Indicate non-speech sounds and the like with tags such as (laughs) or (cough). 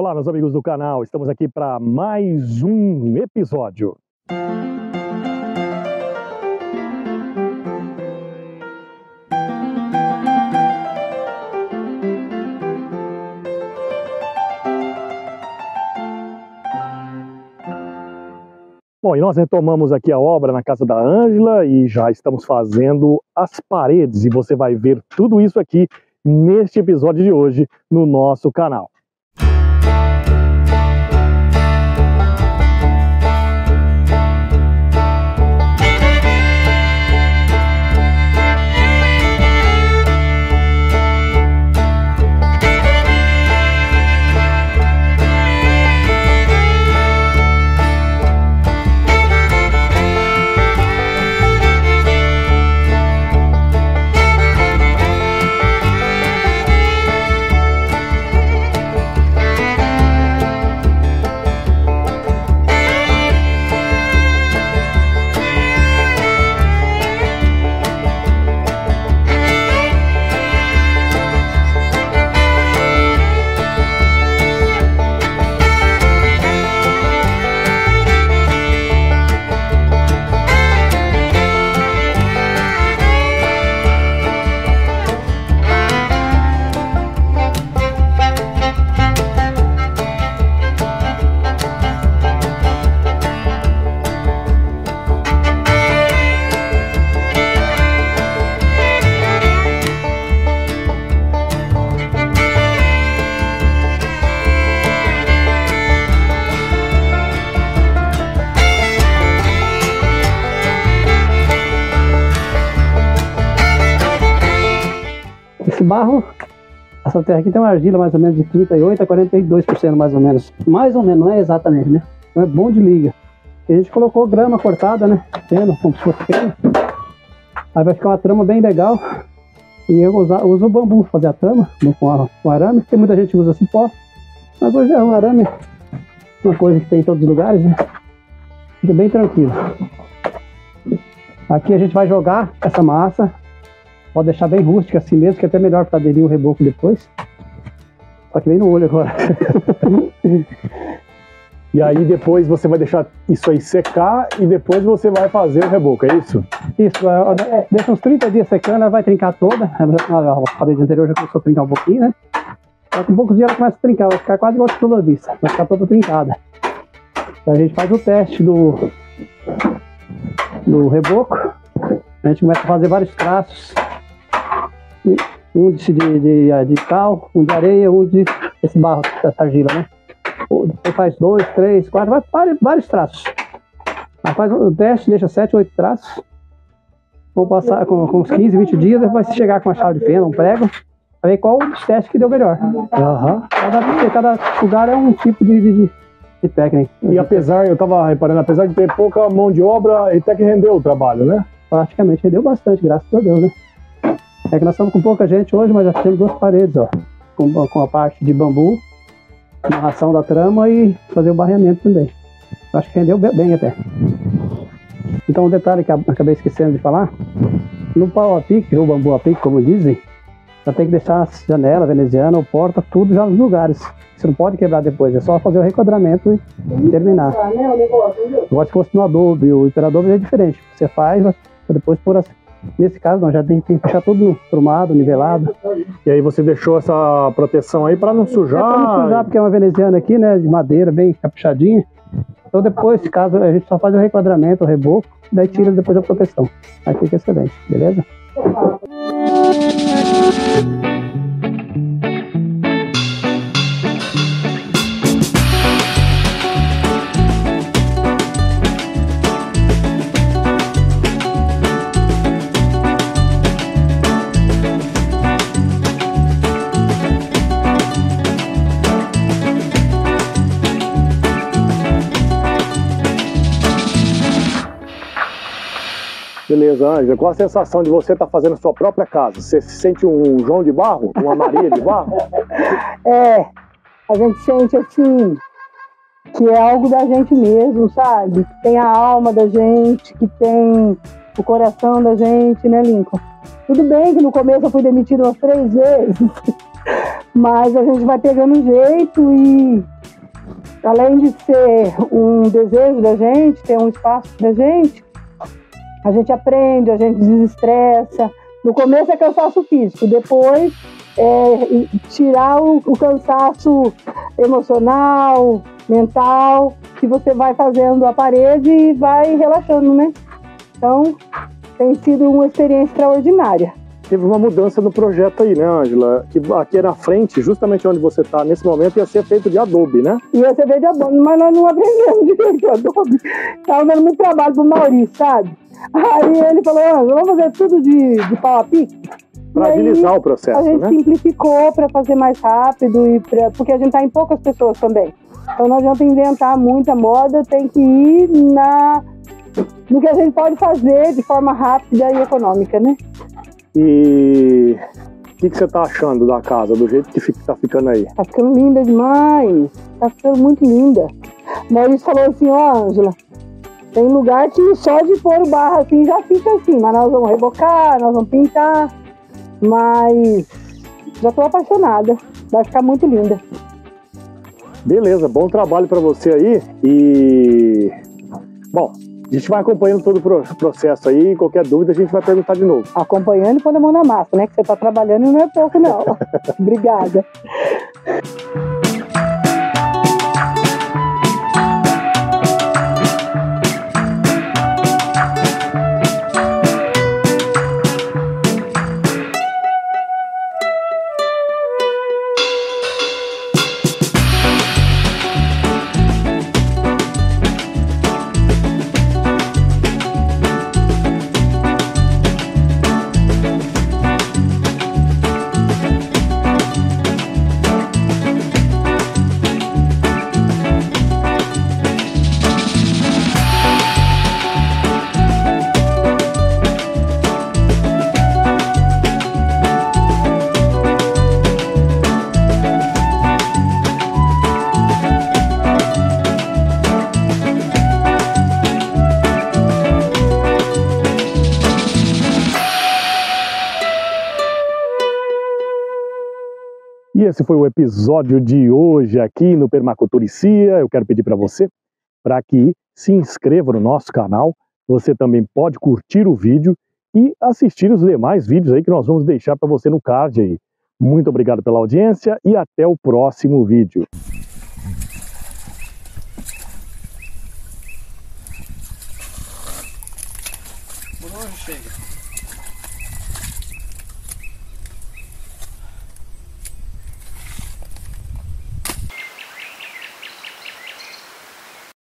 Olá, meus amigos do canal, estamos aqui para mais um episódio. Bom, e nós retomamos aqui a obra na casa da Ângela e já estamos fazendo as paredes e você vai ver tudo isso aqui neste episódio de hoje no nosso canal. Barro, essa terra aqui tem uma argila mais ou menos de 38 a 42% mais ou menos. Mais ou menos, não é exatamente, né? Então é bom de liga. E a gente colocou grama cortada, né? Feno, como se fosse feno. Aí vai ficar uma trama bem legal. E eu uso, uso o bambu fazer a trama, com, a, com arame. Tem muita gente que usa cipó. Mas hoje é um arame, uma coisa que tem em todos os lugares, né? Fica bem tranquilo. Aqui a gente vai jogar essa massa Pode deixar bem rústica assim mesmo, que é até melhor para aderir o reboco depois. Só que vem no olho agora. (laughs) E aí depois você vai deixar isso aí secar e depois você vai fazer o reboco, é isso? Isso, é, deixa uns 30 dias secando, ela vai trincar toda. (laughs) A parede anterior já começou a trincar um pouquinho, né? Só com poucos dias ela começa a trincar, vai ficar quase igual a toda vista, vai ficar toda trincada. Então a gente faz o teste do, do reboco, a gente começa a fazer vários traços um de, de, de, cal, um de areia, um de esse barro, essa argila, né? Você faz dois, três, quatro, vai vários, vários traços. Aí faz o teste, deixa sete, oito traços. Vou passar com, com uns 15, 20 dias, você chegar com uma chave de fenda, um prego, pra ver qual o teste que deu melhor. Uhum. Cada, cada lugar é um tipo de, de, de técnica. E apesar, eu tava reparando, apesar de ter pouca mão de obra, até que rendeu o trabalho, né? Praticamente rendeu bastante, graças a Deus, né? É que nós estamos com pouca gente hoje, mas já temos duas paredes, ó. Com, com a parte de bambu, amarração da trama e fazer o barreamento também. Acho que rendeu bem até. Então um detalhe que acabei esquecendo de falar, no pau a pique, ou bambu a pique, como dizem, já tem que deixar a janela veneziana ou porta, tudo já nos lugares. Você não pode quebrar depois, é só fazer o requadramento e terminar. Agora se fosse no adobe, o hiperadobe é diferente. Você faz, depois por assim Nesse caso, não, já tem, tem que deixar tudo trumado, nivelado. E aí você deixou essa proteção aí para não sujar? É para não sujar, porque é uma veneziana aqui, né, de madeira, bem caprichadinha. Então depois, caso a gente só faz o requadramento, o reboco, daí tira depois a proteção. Aí fica excelente, beleza? Beleza, Ângela. Qual a sensação de você estar tá fazendo sua própria casa? Você se sente um João de barro? Uma Maria de barro? (laughs) É, a gente sente assim, que é algo da gente mesmo, sabe? Que tem a alma da gente, que tem o coração da gente, né, Lincoln? Tudo bem que no começo eu fui demitido umas três vezes, (laughs) Mas a gente vai pegando jeito e além de ser um desejo da gente, ter um espaço da gente, a gente aprende, a gente desestressa. No começo é cansaço físico, depois é tirar o, o cansaço emocional, mental, que você vai fazendo a parede e vai relaxando, né? Então, tem sido uma experiência extraordinária teve uma mudança no projeto aí, né, Ângela? Que aqui na frente, justamente onde você está nesse momento, ia ser feito de adobe, né? Ia ser feito de adobe, mas nós não aprendemos direito (laughs) de adobe. Estava dando muito trabalho pro Maurício, sabe? Aí ele falou, Ângela, vamos fazer tudo de, de pau a pique? Para agilizar o processo, A gente né? simplificou para fazer mais rápido, e pra, porque a gente está em poucas pessoas também. Então não adianta inventar muita moda, tem que ir na, no que a gente pode fazer de forma rápida e econômica, né? E o que, que, você tá achando da casa, do jeito que fica, tá ficando aí? Tá ficando linda demais. Tá ficando muito linda. Maurício falou assim, ó, oh, Ângela, tem lugar que só de pôr o barro assim já fica assim, mas nós vamos rebocar, nós vamos pintar. Mas já tô apaixonada. Vai ficar muito linda. Beleza, bom trabalho para você aí. E bom, a gente vai acompanhando todo o processo aí, qualquer dúvida a gente vai perguntar de novo. Acompanhando e pondo a mão na massa, né? Que você está trabalhando e não é pouco, não. (laughs) Obrigada. Esse foi o episódio de hoje aqui no Permaculturicia. Eu quero pedir para você para que se inscreva no nosso canal. Você também pode curtir o vídeo e assistir os demais vídeos aí que nós vamos deixar para você no card aí. Muito obrigado pela audiência e até o próximo vídeo.